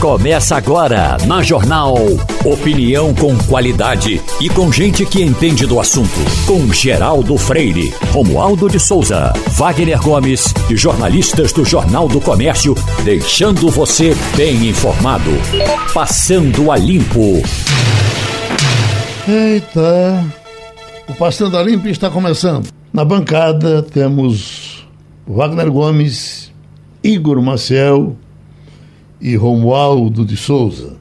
Começa agora na Jornal. Opinião com qualidade e com gente que entende do assunto. Com Geraldo Freire, Romualdo de Souza, Wagner Gomes e jornalistas do Jornal do Comércio, deixando você bem informado. Passando a Limpo. Eita, o Passando a Limpo está começando. Na bancada temos Wagner Gomes, Igor Maciel e Romualdo de Souza.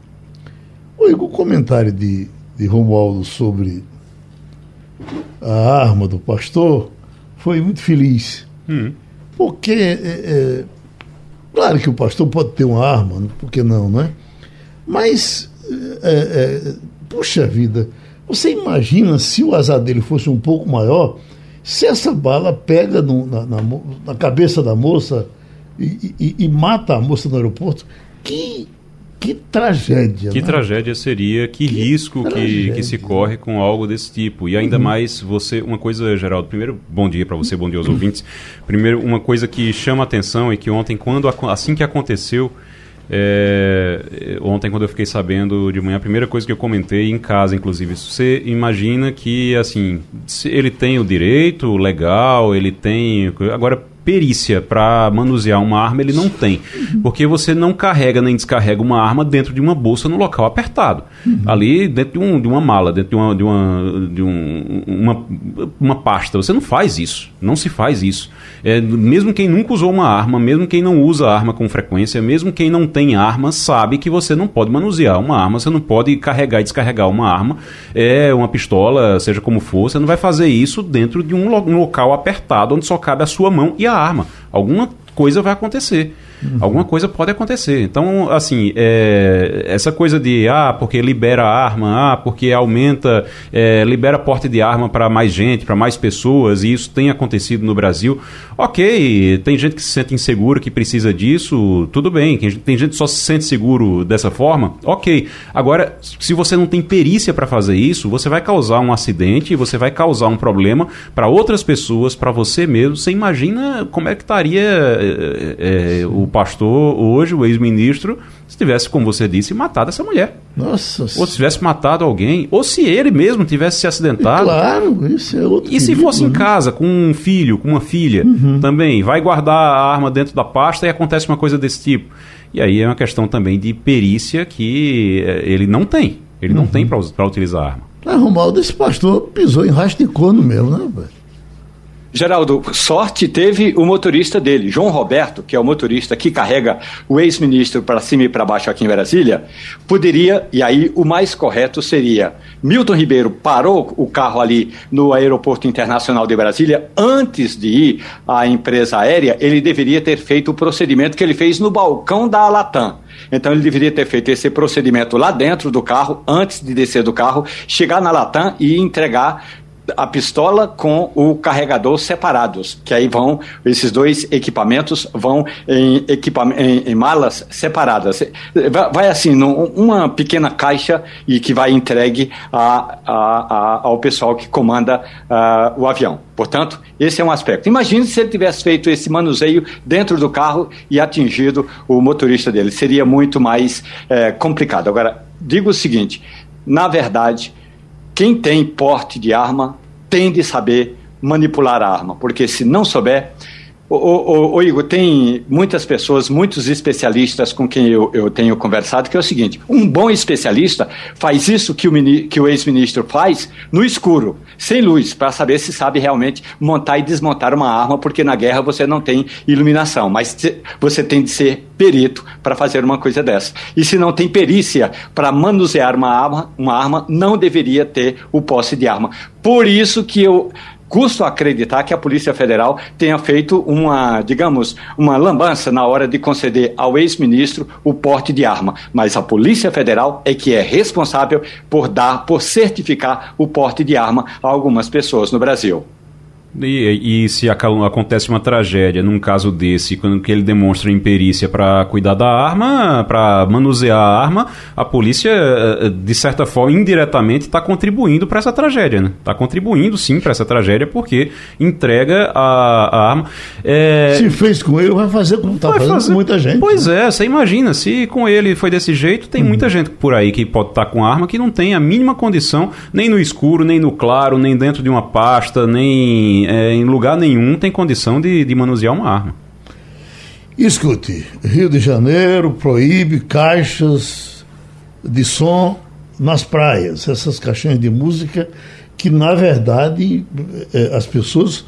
O comentário de, de Romualdo sobre a arma do pastor foi muito feliz. Hum. Porque, é, é, claro que o pastor pode ter uma arma, por que não, não é? Mas, é, é, puxa vida, você imagina se o azar dele fosse um pouco maior, se essa bala pega no, na, na, na, cabeça da moça e, e, e, mata a moça no aeroporto, que, que tragédia. Que né? tragédia seria, que, que risco que, que se corre com algo desse tipo. E ainda uhum. mais você, uma coisa, Geraldo, primeiro, bom dia para você, bom dia aos ouvintes. Primeiro, uma coisa que chama atenção é que ontem, quando assim que aconteceu, é, ontem, quando eu fiquei sabendo de manhã, a primeira coisa que eu comentei em casa, inclusive, você imagina que, assim, ele tem o direito legal, ele tem. Agora, perícia para manusear uma arma ele não tem. Porque você não carrega nem descarrega uma arma dentro de uma bolsa no local apertado. Uhum. Ali dentro de, um, de, uma mala, dentro de, uma, de, uma, de um, uma, uma pasta. Você não faz isso. Não se faz isso. É, mesmo quem nunca usou uma arma, mesmo quem não usa arma com frequência, mesmo quem não tem arma, sabe que você não pode manusear uma arma, você não pode carregar e descarregar uma arma, é uma pistola, seja como for, você não vai fazer isso dentro de um, lo um local apertado onde só cabe a sua mão e a arma. Alguma coisa vai acontecer. Uhum. Alguma coisa pode acontecer. Então, assim, é, essa coisa de, ah, porque libera arma, ah, porque aumenta, é, libera porte de arma para mais gente, para mais pessoas, e isso tem acontecido no Brasil. Ok, tem gente que se sente inseguro, que precisa disso, tudo bem. Tem gente que só se sente seguro dessa forma, ok. Agora, se você não tem perícia para fazer isso, você vai causar um acidente, você vai causar um problema para outras pessoas, para você mesmo. Você imagina como é que estaria é, é, o o pastor, hoje, o ex-ministro, se tivesse, como você disse, matado essa mulher. Nossa. Ou se tivesse matado alguém, ou se ele mesmo tivesse se acidentado. Claro, isso é outro. E se fosse né? em casa, com um filho, com uma filha, uhum. também, vai guardar a arma dentro da pasta e acontece uma coisa desse tipo. E aí é uma questão também de perícia que eh, ele não tem. Ele uhum. não tem para utilizar a arma. É, Romualdo, esse pastor pisou em rastro de corno mesmo, né, velho? Geraldo, sorte teve o motorista dele, João Roberto, que é o motorista que carrega o ex-ministro para cima e para baixo aqui em Brasília. Poderia, e aí o mais correto seria: Milton Ribeiro parou o carro ali no Aeroporto Internacional de Brasília antes de ir à empresa aérea. Ele deveria ter feito o procedimento que ele fez no balcão da Latam. Então ele deveria ter feito esse procedimento lá dentro do carro, antes de descer do carro, chegar na Latam e entregar a pistola com o carregador separados, que aí vão, esses dois equipamentos vão em, equipam em, em malas separadas. Vai assim, num, uma pequena caixa e que vai entregue a, a, a, ao pessoal que comanda uh, o avião. Portanto, esse é um aspecto. Imagine se ele tivesse feito esse manuseio dentro do carro e atingido o motorista dele. Seria muito mais é, complicado. Agora, digo o seguinte: na verdade, quem tem porte de arma tem de saber manipular a arma, porque se não souber, Ô, ô, ô, Igor, tem muitas pessoas, muitos especialistas com quem eu, eu tenho conversado, que é o seguinte: um bom especialista faz isso que o, que o ex-ministro faz no escuro, sem luz, para saber se sabe realmente montar e desmontar uma arma, porque na guerra você não tem iluminação, mas você tem de ser perito para fazer uma coisa dessa. E se não tem perícia para manusear uma arma, uma arma não deveria ter o posse de arma. Por isso que eu custo acreditar que a Polícia Federal tenha feito uma, digamos, uma lambança na hora de conceder ao ex-ministro o porte de arma. Mas a Polícia Federal é que é responsável por dar, por certificar o porte de arma a algumas pessoas no Brasil. E, e se acontece uma tragédia, num caso desse, quando que ele demonstra imperícia para cuidar da arma, para manusear a arma, a polícia, eh, de certa forma, indiretamente, está contribuindo para essa tragédia, né? Está contribuindo, sim, para essa tragédia, porque entrega a, a arma. É... Se fez com ele, vai fazer como está fazendo fazer... com muita gente. Pois né? é, você imagina, se com ele foi desse jeito, tem uhum. muita gente por aí que pode estar tá com arma que não tem a mínima condição, nem no escuro, nem no claro, nem dentro de uma pasta, nem é, em lugar nenhum tem condição de, de manusear uma arma. Escute, Rio de Janeiro proíbe caixas de som nas praias, essas caixinhas de música que, na verdade, é, as pessoas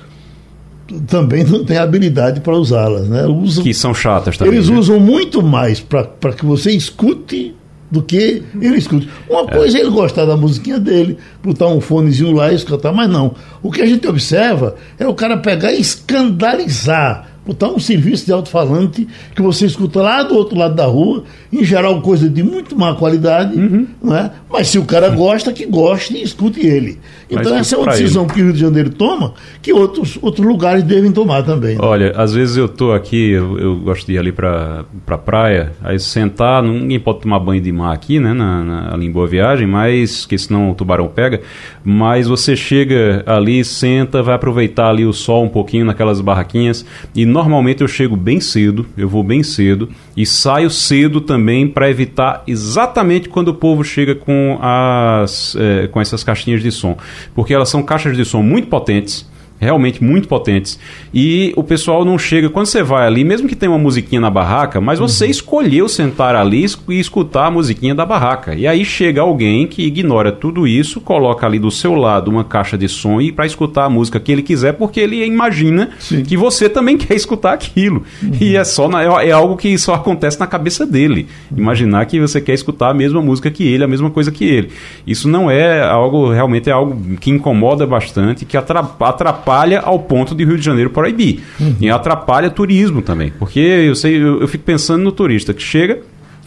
também não têm habilidade para usá-las. Né? Usam, que são chatas também. Eles né? usam muito mais para que você escute do que ele escuta. Uma é. coisa é ele gostar da musiquinha dele, botar um fonezinho lá e escutar, mas não. O que a gente observa é o cara pegar e escandalizar botar um serviço de alto-falante que você escuta lá do outro lado da rua, em geral coisa de muito má qualidade, uhum. não é? mas se o cara gosta, que goste e escute ele. Então essa é uma decisão ele. que o Rio de Janeiro toma, que outros, outros lugares devem tomar também. Né? Olha, às vezes eu estou aqui, eu, eu, gosto de ir ali para a praia, aí sentar, ninguém pode tomar banho de mar aqui, né, na, na, ali em Boa Viagem, mas, que senão o tubarão pega, mas você chega ali, senta, vai aproveitar ali o sol um pouquinho naquelas barraquinhas e normalmente eu chego bem cedo, eu vou bem cedo e saio cedo também para evitar exatamente quando o povo chega com as é, com essas caixinhas de som, porque elas são caixas de som muito potentes realmente muito potentes. E o pessoal não chega. Quando você vai ali, mesmo que tenha uma musiquinha na barraca, mas você uhum. escolheu sentar ali e escutar a musiquinha da barraca. E aí chega alguém que ignora tudo isso, coloca ali do seu lado uma caixa de som e para escutar a música que ele quiser, porque ele imagina Sim. que você também quer escutar aquilo. Uhum. E é só na, é, é algo que só acontece na cabeça dele. Imaginar que você quer escutar a mesma música que ele, a mesma coisa que ele. Isso não é algo, realmente é algo que incomoda bastante, que atrapalha atrapalha ao ponto de Rio de Janeiro proibir. Uhum. E atrapalha turismo também. Porque eu sei, eu, eu fico pensando no turista que chega,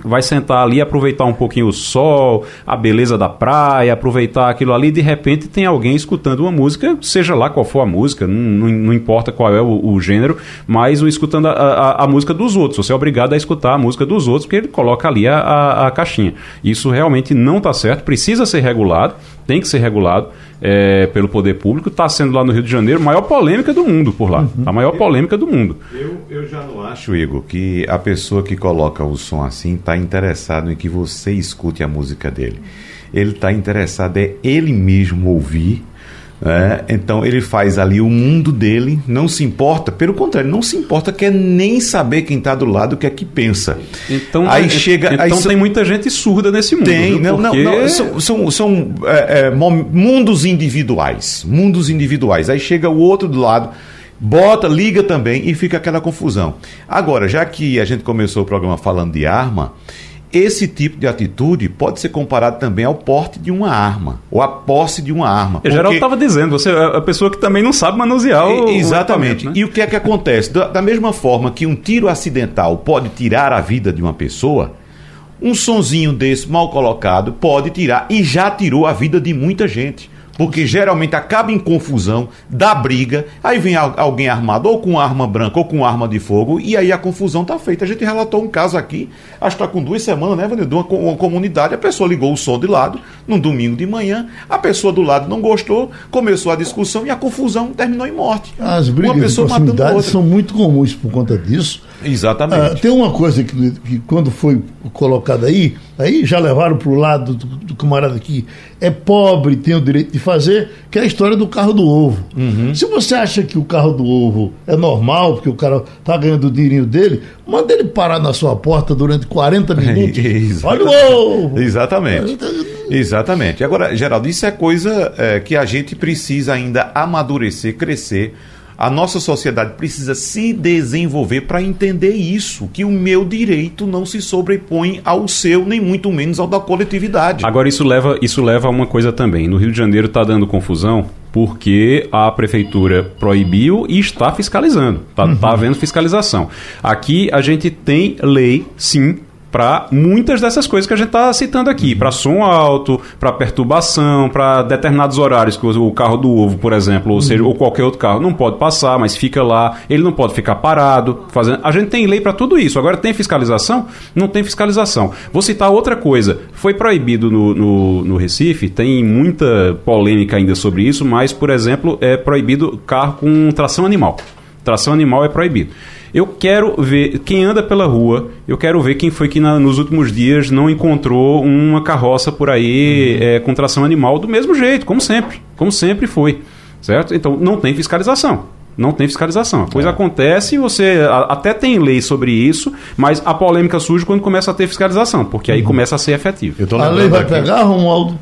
vai sentar ali, aproveitar um pouquinho o sol, a beleza da praia, aproveitar aquilo ali, de repente tem alguém escutando uma música, seja lá qual for a música, não, não, não importa qual é o, o, gênero, mas o escutando a, a, a, música dos outros. Você é obrigado a escutar a música dos outros, porque ele coloca ali a, a, a caixinha. Isso realmente não está certo, precisa ser regulado, tem que ser regulado é, pelo poder público. Está sendo lá no Rio de Janeiro a maior polêmica do mundo por lá. Uhum. A maior polêmica do mundo. Eu, eu já não acho, Igor, que a pessoa que coloca o som assim está interessado em que você escute a música dele. Ele está interessado é ele mesmo ouvir é, então ele faz ali o mundo dele, não se importa, pelo contrário, não se importa, quer nem saber quem está do lado o que é que pensa. Então, aí chega, então aí tem muita gente surda nesse mundo. Tem, viu? não, Porque... não, não, são, são, são é, é, mundos individuais, mundos individuais. Aí chega o outro do lado bota, liga também e fica aquela confusão. Agora, já que a gente começou o programa falando de arma, esse tipo de atitude pode ser comparado também ao porte de uma arma, ou à posse de uma arma. Porque... Geraldo estava dizendo, você é a pessoa que também não sabe manusear o. Exatamente. O né? E o que é que acontece? Da, da mesma forma que um tiro acidental pode tirar a vida de uma pessoa, um sonzinho desse mal colocado pode tirar, e já tirou a vida de muita gente porque geralmente acaba em confusão, dá briga, aí vem alguém armado ou com arma branca ou com arma de fogo, e aí a confusão está feita. A gente relatou um caso aqui, acho que está com duas semanas, né, Vanildo? Uma, uma comunidade, a pessoa ligou o som de lado, num domingo de manhã, a pessoa do lado não gostou, começou a discussão e a confusão terminou em morte. As brigas uma pessoa de proximidade são muito comuns por conta disso. Exatamente. Ah, tem uma coisa que, que, quando foi colocada aí, aí já levaram para o lado do, do, camarada que é pobre, tem o direito de fazer, que é a história do carro do ovo. Uhum. Se você acha que o carro do ovo é normal, porque o cara está ganhando o dinheirinho dele, manda ele parar na sua porta durante 40 minutos. Olha o ovo! Exatamente. Exatamente. Agora, Geraldo, isso é coisa é, que a gente precisa ainda amadurecer, crescer a nossa sociedade precisa se desenvolver para entender isso, que o meu direito não se sobrepõe ao seu, nem muito menos ao da coletividade. Agora isso leva, isso leva a uma coisa também. No Rio de Janeiro está dando confusão porque a prefeitura proibiu e está fiscalizando. Está uhum. tá havendo fiscalização. Aqui a gente tem lei, sim, para muitas dessas coisas que a gente está citando aqui, para som alto, para perturbação, para determinados horários que o carro do ovo, por exemplo, ou seja, ou qualquer outro carro não pode passar, mas fica lá, ele não pode ficar parado, fazendo. A gente tem lei para tudo isso. Agora tem fiscalização? Não tem fiscalização. Vou citar outra coisa. Foi proibido no, no, no Recife, tem muita polêmica ainda sobre isso, mas, por exemplo, é proibido carro com tração animal. Tração animal é proibido. Eu quero ver quem anda pela rua, eu quero ver quem foi que na, nos últimos dias não encontrou uma carroça por aí uhum. é, com tração animal do mesmo jeito, como sempre, como sempre foi, certo? Então não tem fiscalização. Não tem fiscalização. A coisa é. acontece, você a, até tem lei sobre isso, mas a polêmica surge quando começa a ter fiscalização, porque aí uhum. começa a ser efetivo. a lei vai aqui. pegar, Romualdo?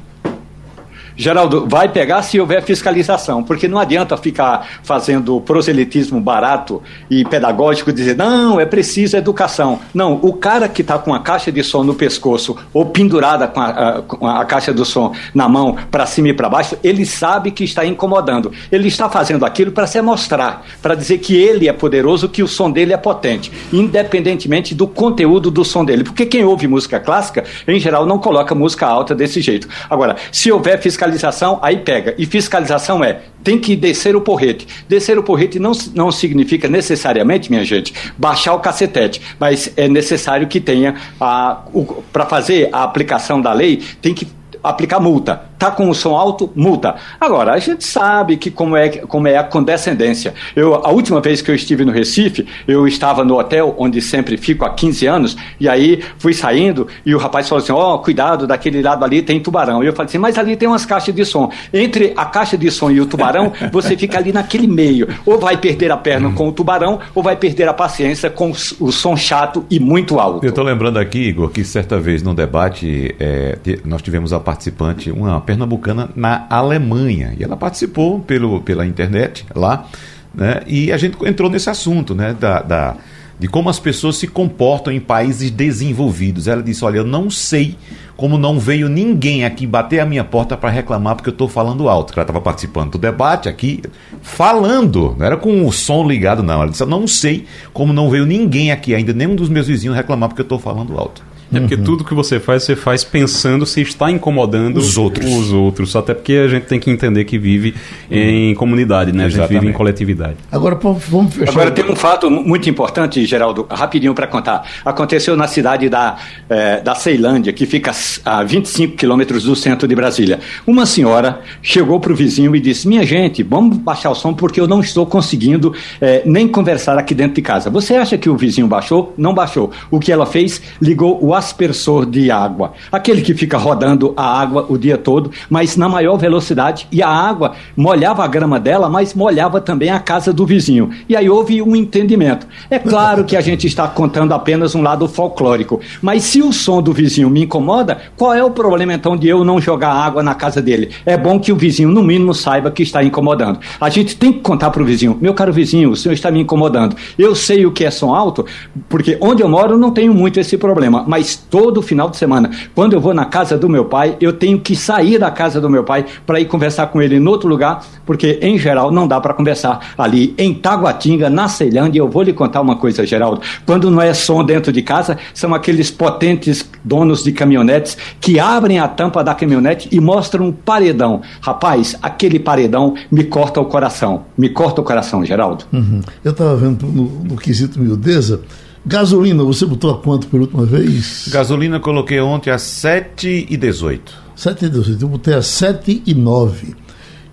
Geraldo, vai pegar se houver fiscalização, porque não adianta ficar fazendo proselitismo barato e pedagógico, dizer, não, é preciso educação. Não, o cara que está com a caixa de som no pescoço ou pendurada com a, a, com a caixa do som na mão para cima e para baixo, ele sabe que está incomodando. Ele está fazendo aquilo para se mostrar, para dizer que ele é poderoso, que o som dele é potente, independentemente do conteúdo do som dele. Porque quem ouve música clássica, em geral, não coloca música alta desse jeito. Agora, se houver fiscalização, fiscalização, aí pega. E fiscalização é, tem que descer o porrete. Descer o porrete não, não significa necessariamente, minha gente, baixar o cacetete, mas é necessário que tenha, para fazer a aplicação da lei, tem que aplicar multa. Tá com o som alto, multa. Agora, a gente sabe que como é, como é a condescendência. Eu, a última vez que eu estive no Recife, eu estava no hotel onde sempre fico há 15 anos, e aí fui saindo e o rapaz falou assim: ó, oh, cuidado, daquele lado ali tem tubarão. E eu falei assim, mas ali tem umas caixas de som. Entre a caixa de som e o tubarão, você fica ali naquele meio. Ou vai perder a perna com o tubarão, ou vai perder a paciência com o som chato e muito alto. Eu estou lembrando aqui, Igor, que certa vez no debate é, nós tivemos a participante, uma pernambucana na Alemanha. E ela participou pelo, pela internet lá, né? E a gente entrou nesse assunto, né? Da, da, de como as pessoas se comportam em países desenvolvidos. Ela disse: Olha, eu não sei como não veio ninguém aqui bater a minha porta para reclamar porque eu estou falando alto. Ela estava participando do debate aqui, falando, não era com o som ligado, não. Ela disse: Eu não sei como não veio ninguém aqui ainda, nenhum dos meus vizinhos reclamar porque eu estou falando alto. É porque uhum. tudo que você faz, você faz pensando se está incomodando os outros. Os outros. Até porque a gente tem que entender que vive em comunidade, né? A gente vive em coletividade. Agora, vamos fechar. Agora tem um fato muito importante, Geraldo, rapidinho para contar. Aconteceu na cidade da, eh, da Ceilândia, que fica a 25 quilômetros do centro de Brasília. Uma senhora chegou para o vizinho e disse: Minha gente, vamos baixar o som porque eu não estou conseguindo eh, nem conversar aqui dentro de casa. Você acha que o vizinho baixou? Não baixou. O que ela fez? Ligou o aspersor de água, aquele que fica rodando a água o dia todo, mas na maior velocidade, e a água molhava a grama dela, mas molhava também a casa do vizinho. E aí houve um entendimento. É claro que a gente está contando apenas um lado folclórico, mas se o som do vizinho me incomoda, qual é o problema então de eu não jogar água na casa dele? É bom que o vizinho, no mínimo, saiba que está incomodando. A gente tem que contar para o vizinho: meu caro vizinho, o senhor está me incomodando. Eu sei o que é som alto, porque onde eu moro não tenho muito esse problema, mas todo final de semana. Quando eu vou na casa do meu pai, eu tenho que sair da casa do meu pai para ir conversar com ele em outro lugar, porque em geral não dá para conversar ali em Taguatinga, na Ceilândia. Eu vou lhe contar uma coisa, Geraldo. Quando não é som dentro de casa, são aqueles potentes donos de caminhonetes que abrem a tampa da caminhonete e mostram um paredão. Rapaz, aquele paredão me corta o coração. Me corta o coração, Geraldo. Uhum. Eu estava vendo no, no quesito miudeza Gasolina, você botou a quanto pela última vez? Gasolina coloquei ontem a 7 e 18. 7 e 18, eu botei a 7 e 9.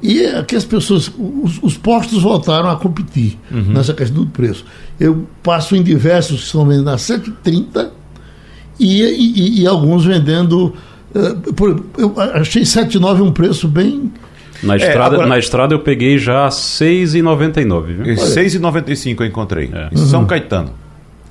E aqui as pessoas, os, os postos voltaram a competir uhum. nessa questão do preço. Eu passo em diversos que estão vendendo a 7,30 e, e, e alguns vendendo. Uh, por, eu achei 7,9 um preço bem. Na é, estrada, agora... na estrada eu peguei já 6,99. 6,95 eu encontrei. É. Em São Caetano.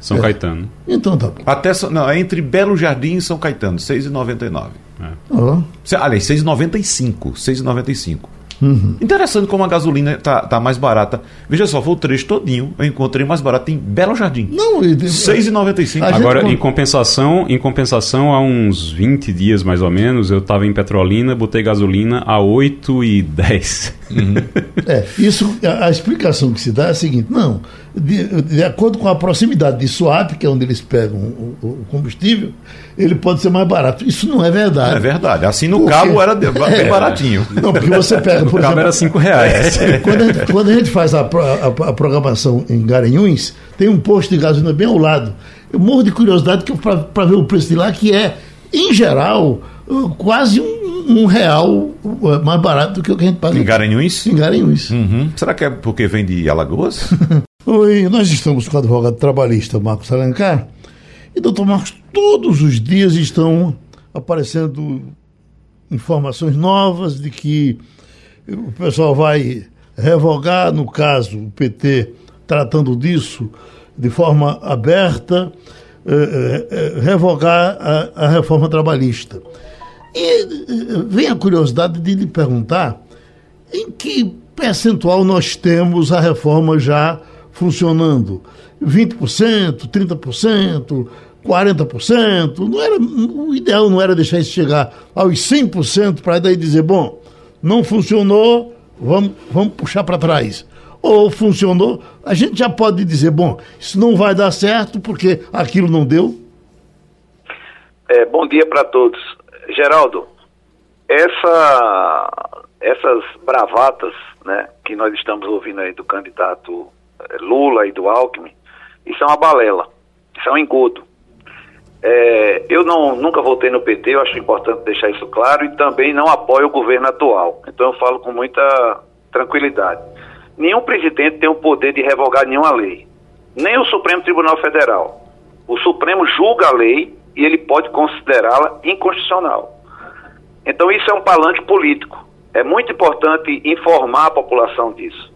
São é. Caetano. Então tá bom. Até, não, é entre Belo Jardim e São Caetano, 6,99. É. Oh. Aliás, 6,95. 6,95. Uhum. Interessante como a gasolina está tá mais barata. Veja só, foi o trecho todinho. Eu encontrei mais barato em Belo Jardim. Não, R$ 6,95. Agora, em compensação, em compensação, há uns 20 dias mais ou menos, eu estava em Petrolina, botei gasolina a 8,10. Uhum. é, isso, a, a, explicação que se dá é a seguinte: não, de, de acordo com a proximidade de Suape, que é onde eles pegam o, o, combustível, ele pode ser mais barato. Isso não é verdade. É verdade. Assim no porque, cabo era bem é, baratinho. Não, porque você pega, por o exemplo. era 5 reais. É, quando, a gente, quando, a gente, faz a, a, a, programação em Garanhuns, tem um posto de gasolina bem ao lado. Eu morro de curiosidade para ver o preço de lá, que é, em geral, quase um, um, real mais barato do que o que a gente paga. Em Garanhuns? Em Garanhuns. Uhum. Será que é porque vem de Alagoas? Oi, nós estamos com o advogado trabalhista Marcos Alencar. E, doutor Marcos, todos os dias estão aparecendo informações novas de que o pessoal vai revogar, no caso, o PT tratando disso de forma aberta, eh, eh, revogar a, a, reforma trabalhista. E eh, vem a curiosidade de lhe perguntar em que percentual nós temos a reforma já funcionando? 20%, 30%, 40%? Não era, o ideal não era deixar isso chegar aos 100% para daí dizer, bom, não funcionou, vamos, vamos puxar para trás. Ou funcionou, a gente já pode dizer, bom, isso não vai dar certo porque aquilo não deu? É, bom dia para todos. Geraldo, essa, essas bravatas né, que nós estamos ouvindo aí do candidato é, Lula e do Alckmin, isso é uma balela, isso é um engodo. É, eu não, nunca votei no PT, eu acho importante deixar isso claro, e também não apoio o governo atual. Então eu falo com muita tranquilidade. Nenhum presidente tem o poder de revogar nenhuma lei, nem o Supremo Tribunal Federal. O Supremo julga a lei e ele pode considerá-la inconstitucional. Então isso é um palanque político. É muito importante informar a população disso.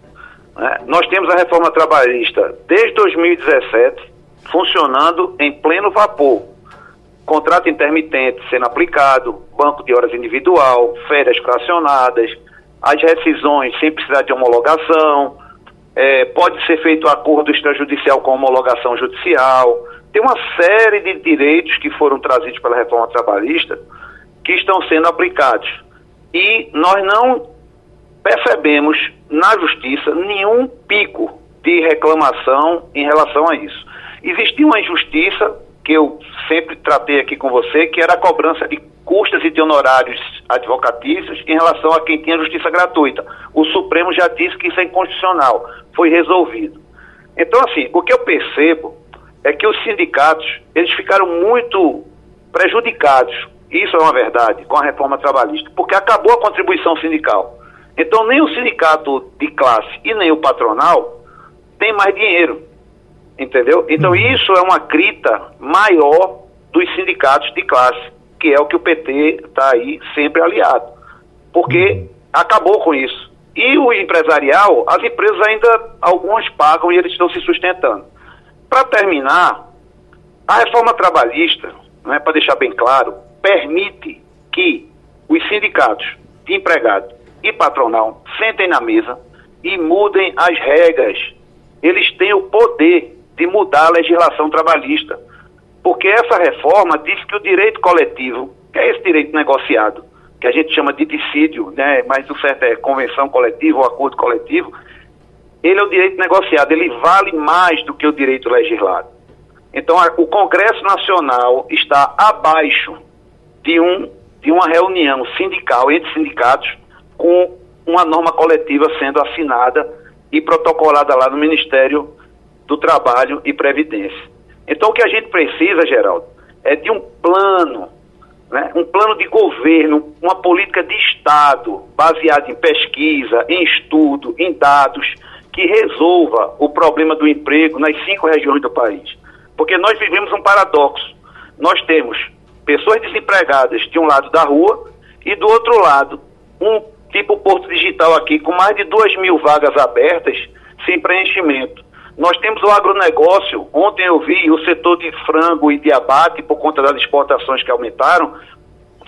Né? Nós temos a reforma trabalhista desde 2017 funcionando em pleno vapor contrato intermitente sendo aplicado, banco de horas individual, férias fracionadas, as rescisões sem precisar de homologação, é, pode ser feito acordo extrajudicial com homologação judicial. Tem uma série de direitos que foram trazidos pela reforma trabalhista que estão sendo aplicados. E nós não percebemos na justiça nenhum pico de reclamação em relação a isso. Existia uma injustiça que eu sempre tratei aqui com você, que era a cobrança de custas e de honorários advocatícios em relação a quem tinha justiça gratuita. O Supremo já disse que isso é inconstitucional, foi resolvido. Então, assim, o que eu percebo é que os sindicatos, eles ficaram muito prejudicados, isso é uma verdade, com a reforma trabalhista, porque acabou a contribuição sindical. Então, nem o sindicato de classe e nem o patronal tem mais dinheiro. Entendeu? Então uhum. isso é uma crita maior dos sindicatos de classe, que é o que o PT está aí sempre aliado. Porque uhum. acabou com isso. E o empresarial, as empresas ainda, algumas pagam e eles estão se sustentando. Para terminar, a reforma trabalhista, né, para deixar bem claro, permite que os sindicatos de empregados e patronal sentem na mesa e mudem as regras. Eles têm o poder de mudar a legislação trabalhista. Porque essa reforma diz que o direito coletivo, que é esse direito negociado, que a gente chama de dissídio, né, mas o certo é convenção coletiva ou acordo coletivo, ele é o direito negociado, ele vale mais do que o direito legislado. Então, a, o Congresso Nacional está abaixo de, um, de uma reunião sindical entre sindicatos com uma norma coletiva sendo assinada e protocolada lá no Ministério do Trabalho e Previdência. Então, o que a gente precisa, Geraldo, é de um plano, né, um plano de governo, uma política de Estado baseada em pesquisa, em estudo, em dados, que resolva o problema do emprego nas cinco regiões do país. Porque nós vivemos um paradoxo. Nós temos pessoas desempregadas de um lado da rua e do outro lado um tipo Porto Digital aqui com mais de duas mil vagas abertas sem preenchimento. Nós temos o agronegócio. Ontem eu vi o setor de frango e de abate, por conta das exportações que aumentaram,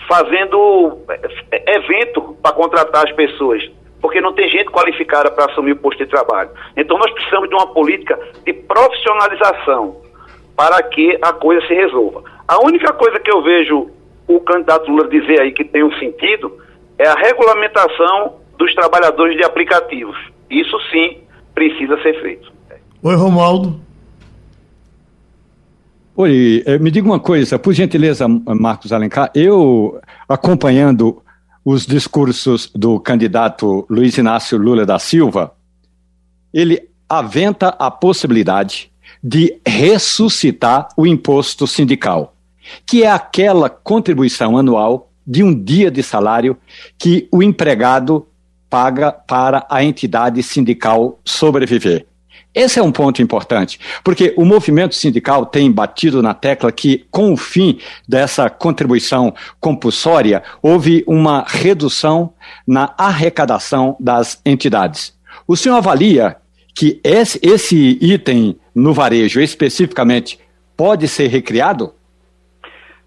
fazendo é, evento para contratar as pessoas. porque não tem gente qualificada para assumir o posto de trabalho. Então nós precisamos de uma política de profissionalização para que a coisa se resolva. A única coisa que eu vejo o candidato Lula dizer aí que tem um sentido é a regulamentação dos trabalhadores de aplicativos. Isso sim precisa ser feito. Oi, Romualdo. Oi, eh, me diga uma coisa, por gentileza, Marcos Alencar, eu acompanhando os discursos do candidato Luiz Inácio Lula da Silva, ele aventa a possibilidade de ressuscitar o imposto sindical, que é aquela contribuição anual de um dia de salário que o empregado paga para a entidade sindical sobreviver. Esse é um ponto importante, porque o movimento sindical tem batido na tecla que, com o fim dessa contribuição compulsória, houve uma redução na arrecadação das entidades. O senhor avalia que esse, esse item no varejo, especificamente, pode ser recriado?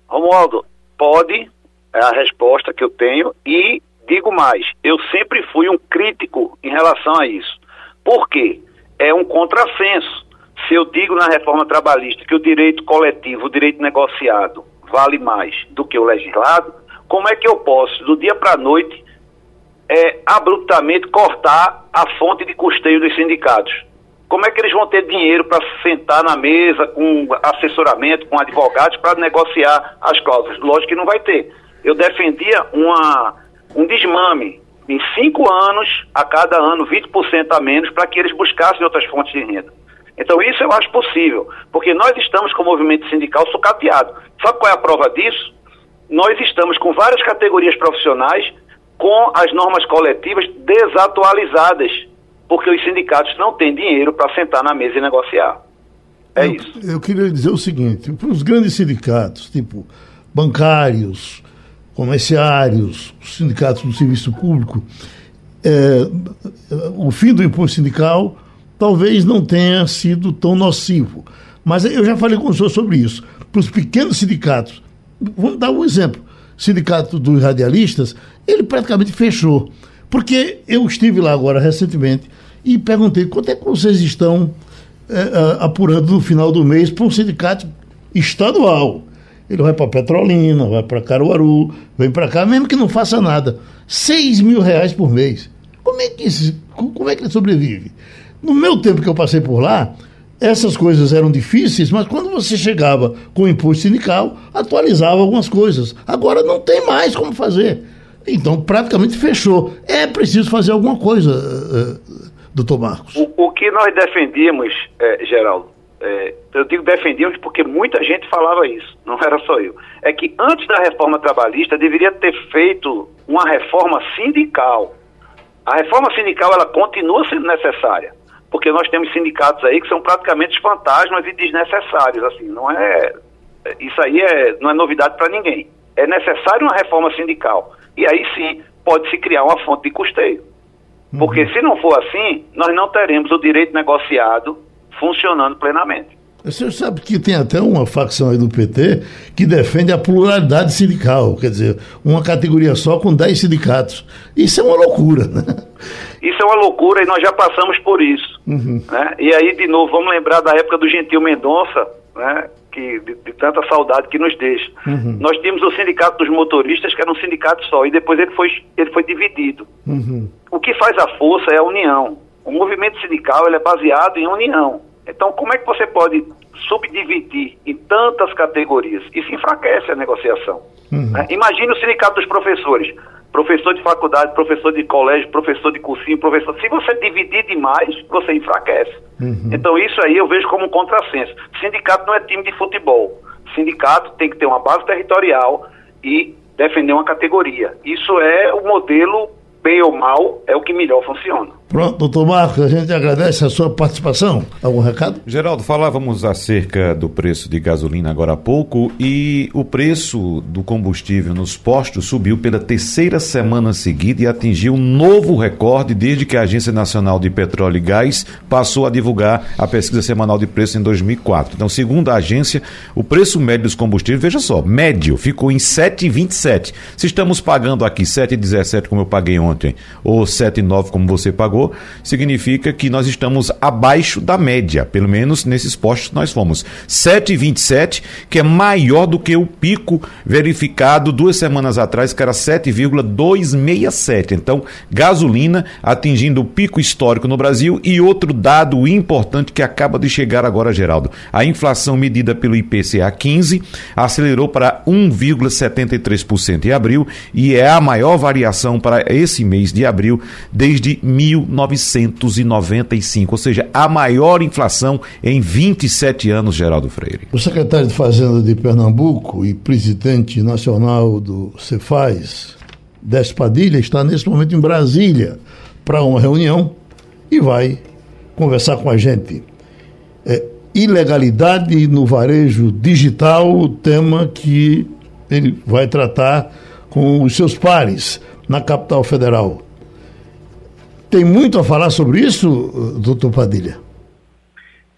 Romualdo, pode, é a resposta que eu tenho, e digo mais, eu sempre fui um crítico em relação a isso. Por quê? É um contrassenso. Se eu digo na reforma trabalhista que o direito coletivo, o direito negociado, vale mais do que o legislado, como é que eu posso, do dia para a noite, é, abruptamente cortar a fonte de custeio dos sindicatos? Como é que eles vão ter dinheiro para sentar na mesa com assessoramento, com advogados, para negociar as cláusulas? Lógico que não vai ter. Eu defendia uma, um desmame em cinco anos, a cada ano, 20% a menos, para que eles buscassem outras fontes de renda. Então, isso eu acho possível, porque nós estamos com o movimento sindical sucateado. Sabe qual é a prova disso? Nós estamos com várias categorias profissionais com as normas coletivas desatualizadas, porque os sindicatos não têm dinheiro para sentar na mesa e negociar. É eu, isso. Eu queria dizer o seguinte: para os grandes sindicatos, tipo bancários, comerciários, sindicatos do serviço público, é, o fim do imposto sindical talvez não tenha sido tão nocivo. Mas eu já falei com o senhor sobre isso. Para os pequenos sindicatos, vamos dar um exemplo. O sindicato dos radialistas, ele praticamente fechou. Porque eu estive lá agora recentemente e perguntei quanto é que vocês estão é, apurando no final do mês para um sindicato estadual. Ele vai para Petrolina, vai para Caruaru, vem para cá, mesmo que não faça nada. 6 mil reais por mês. Como é, que como é que ele sobrevive? No meu tempo que eu passei por lá, essas coisas eram difíceis, mas quando você chegava com o imposto sindical, atualizava algumas coisas. Agora não tem mais como fazer. Então praticamente fechou. É preciso fazer alguma coisa, uh, doutor Marcos. O, o, que nós defendíamos, eh, Geraldo, é, eu digo defendíamos porque muita gente falava isso, não era só eu. É que antes da reforma trabalhista deveria ter feito uma reforma sindical. A reforma sindical ela continua sendo necessária, porque nós temos sindicatos aí que são praticamente fantasmas e desnecessários, assim, não é isso aí é, não é novidade para ninguém. É necessário uma reforma sindical. E aí sim pode se criar uma fonte de custeio. Porque uhum. se não for assim, nós não teremos o direito negociado funcionando plenamente. O senhor sabe que tem até uma facção aí do PT que defende a pluralidade sindical, quer dizer, uma categoria só com 10 sindicatos. Isso é uma loucura, né? Isso é uma loucura e nós já passamos por isso. Uhum. Né? E aí, de novo, vamos lembrar da época do Gentil Mendonça, né? que, de, de, tanta saudade que nos deixa. Uhum. Nós tínhamos o Sindicato dos Motoristas, que era um sindicato só, e depois ele foi, ele foi dividido. Uhum. O que faz a força é a união. O movimento sindical ele é baseado em união. Então, como é que você pode subdividir em tantas categorias? Isso enfraquece a negociação. Uhum. Né? Imagine o sindicato dos professores. Professor de faculdade, professor de colégio, professor de cursinho, professor. Se você dividir demais, você enfraquece. Uhum. Então, isso aí eu vejo como um contrassenso. Sindicato não é time de futebol. Sindicato tem que ter uma base territorial e defender uma categoria. Isso é o modelo, bem ou mal, é o que melhor funciona. Pronto, doutor Marcos, a gente agradece a sua participação. Algum recado? Geraldo, falávamos acerca do preço de gasolina agora há pouco e o preço do combustível nos postos subiu pela terceira semana seguida e atingiu um novo recorde desde que a Agência Nacional de Petróleo e Gás passou a divulgar a pesquisa semanal de preço em 2004. Então, segundo a agência, o preço médio dos combustíveis, veja só, médio, ficou em 7,27. Se estamos pagando aqui 7,17 como eu paguei ontem, ou 7,9 como você pagou, pagou, significa que nós estamos abaixo da média, pelo menos nesses postos nós fomos. 7,27, que é maior do que o pico verificado duas semanas atrás, que era 7,267. Então, gasolina atingindo o pico histórico no Brasil e outro dado importante que acaba de chegar agora, Geraldo. A inflação medida pelo IPCA 15 acelerou para 1,73% em abril e é a maior variação para esse mês de abril desde 19 1995, ou seja, a maior inflação em 27 anos, Geraldo Freire. O secretário de Fazenda de Pernambuco e presidente nacional do Cefaz, Décio Padilha, está nesse momento em Brasília para uma reunião e vai conversar com a gente. É, ilegalidade no varejo digital, tema que ele vai tratar com os seus pares na capital federal. Tem muito a falar sobre isso, doutor Padilha?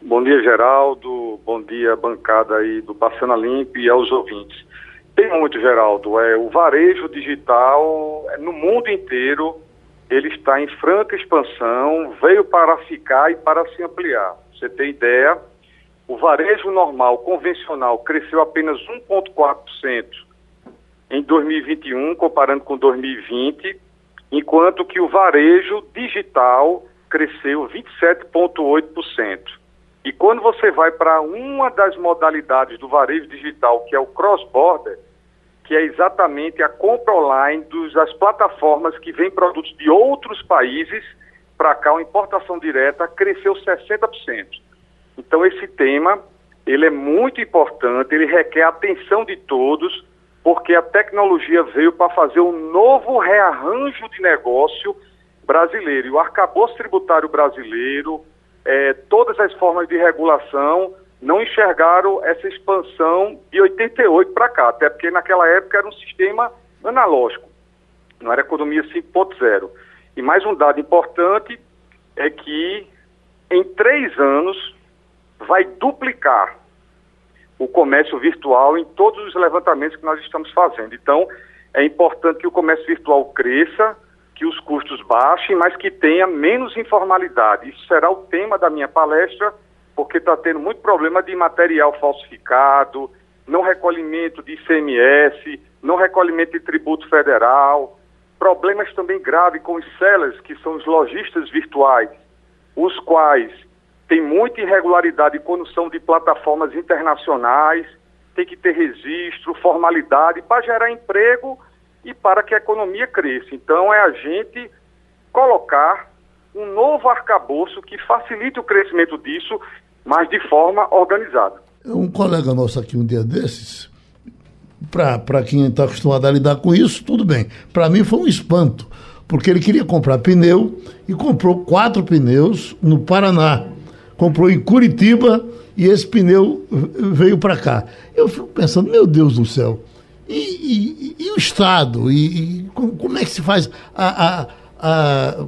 Bom dia, Geraldo. Bom dia, bancada aí do Passando Limpo e aos ouvintes. Tem muito, Geraldo. É, o varejo digital, é, no mundo inteiro, ele está em franca expansão, veio para ficar e para se ampliar. Você tem ideia? O varejo normal, convencional, cresceu apenas 1,4% em 2021, comparando com 2020 enquanto que o varejo digital cresceu 27,8%. E quando você vai para uma das modalidades do varejo digital, que é o cross-border, que é exatamente a compra online das plataformas que vêm produtos de outros países para cá, a importação direta cresceu 60%. Então esse tema, ele é muito importante, ele requer a atenção de todos, porque a tecnologia veio para fazer um novo rearranjo de negócio brasileiro. E o arcabouço tributário brasileiro, é, todas as formas de regulação não enxergaram essa expansão de 88 para cá, até porque naquela época era um sistema analógico, não era economia 5.0. E mais um dado importante é que em três anos vai duplicar o comércio virtual em todos os levantamentos que nós estamos fazendo. Então, é importante que o comércio virtual cresça, que os custos baixem, mas que tenha menos informalidade. Isso será o tema da minha palestra, porque está tendo muito problema de material falsificado, não recolhimento de ICMS, não recolhimento de tributo federal, problemas também graves com os sellers, que são os lojistas virtuais, os quais tem muita irregularidade quando são de plataformas internacionais, tem que ter registro, formalidade para gerar emprego e para que a economia cresça. Então é a gente colocar um novo arcabouço que facilite o crescimento disso, mas de forma organizada. Um colega nosso aqui um dia desses, para quem está acostumado a lidar com isso, tudo bem. Para mim foi um espanto, porque ele queria comprar pneu e comprou quatro pneus no Paraná comprou em Curitiba e esse pneu veio para cá. Eu fico pensando, meu Deus do céu, e, e, e o Estado? E, e, como é que se faz a, a, a,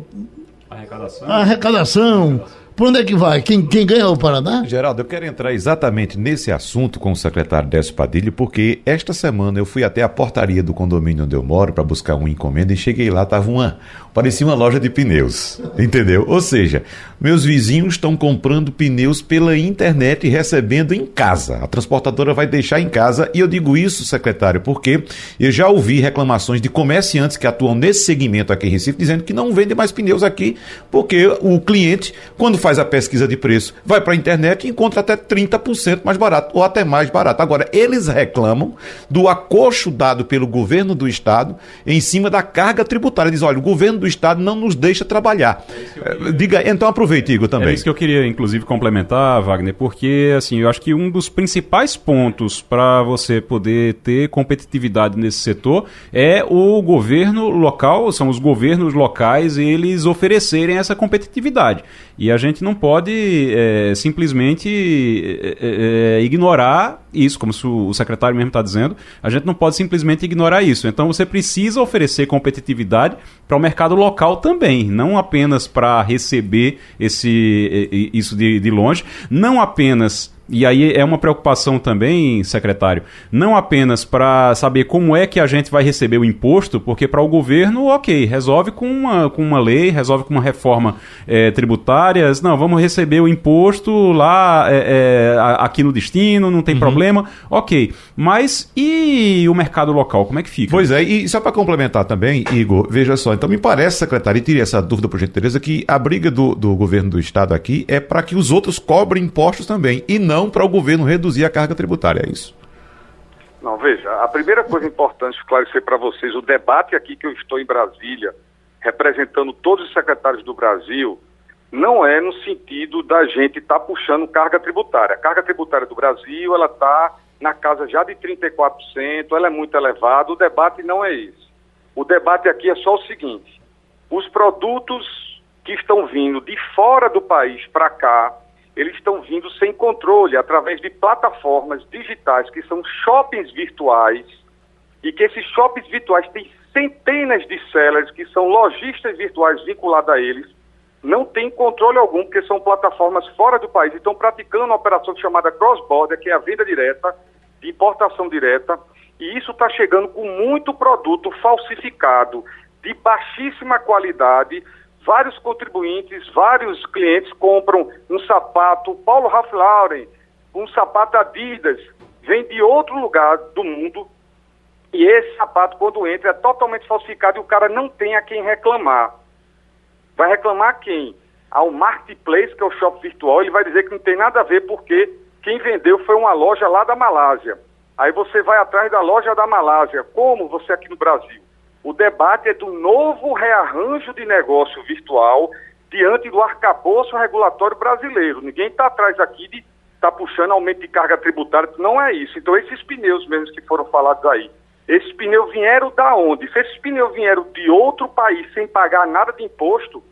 a arrecadação? A arrecadação para onde é que vai? Quem, quem ganha é o Paraná? Geraldo, eu quero entrar exatamente nesse assunto com o secretário Décio Padilha, porque esta semana eu fui até a portaria do condomínio onde eu moro para buscar uma encomenda e cheguei lá, estava uma. parecia uma loja de pneus. Entendeu? Ou seja, meus vizinhos estão comprando pneus pela internet e recebendo em casa. A transportadora vai deixar em casa. E eu digo isso, secretário, porque eu já ouvi reclamações de comerciantes que atuam nesse segmento aqui em Recife dizendo que não vendem mais pneus aqui, porque o cliente, quando faz faz a pesquisa de preço, vai para a internet e encontra até 30% mais barato, ou até mais barato. Agora, eles reclamam do acocho dado pelo governo do Estado em cima da carga tributária. Diz, olha, o governo do Estado não nos deixa trabalhar. É Diga, então aproveite, Igor, também. É isso que eu queria, inclusive, complementar, Wagner, porque, assim, eu acho que um dos principais pontos para você poder ter competitividade nesse setor é o governo local, são os governos locais, eles oferecerem essa competitividade. E a gente não pode é, simplesmente é, é, ignorar isso, como o secretário mesmo está dizendo, a gente não pode simplesmente ignorar isso. Então você precisa oferecer competitividade para o mercado local também, não apenas para receber esse, isso de, de longe, não apenas e aí é uma preocupação também, secretário, não apenas para saber como é que a gente vai receber o imposto, porque para o governo, ok, resolve com uma, com uma lei, resolve com uma reforma é, tributária, não, vamos receber o imposto lá é, é, aqui no destino, não tem uhum. problema, ok. Mas e o mercado local, como é que fica? Pois é, e só para complementar também, Igor, veja só, então me parece, secretário, e tire essa dúvida por gentileza, que a briga do, do governo do Estado aqui é para que os outros cobrem impostos também, e não não para o governo reduzir a carga tributária, é isso? Não, veja, a primeira coisa importante esclarecer para vocês, o debate aqui que eu estou em Brasília, representando todos os secretários do Brasil, não é no sentido da gente estar tá puxando carga tributária. A carga tributária do Brasil, ela está na casa já de 34%, ela é muito elevada, o debate não é esse. O debate aqui é só o seguinte, os produtos que estão vindo de fora do país para cá, eles estão vindo sem controle, através de plataformas digitais, que são shoppings virtuais, e que esses shoppings virtuais têm centenas de sellers, que são lojistas virtuais vinculados a eles, não tem controle algum, porque são plataformas fora do país estão praticando uma operação chamada cross-border, que é a venda direta, de importação direta, e isso está chegando com muito produto falsificado, de baixíssima qualidade, vários contribuintes, vários clientes compram um sapato Paulo Ralph Lauren, um sapato Adidas, vem de outro lugar do mundo e esse sapato, quando entra, é totalmente falsificado e o cara não tem a quem reclamar. Vai reclamar quem? Ao Marketplace, que é o shopping virtual, ele vai dizer que não tem nada a ver porque quem vendeu foi uma loja lá da Malásia. Aí você vai atrás da loja da Malásia, como você aqui no Brasil. O debate é do novo rearranjo de negócio virtual diante do arcabouço regulatório brasileiro. Ninguém está atrás aqui de estar tá puxando aumento de carga tributária, não é isso. Então, esses pneus mesmo que foram falados aí, esses pneus vieram da onde? Se esses pneus vieram de outro país sem pagar nada de imposto,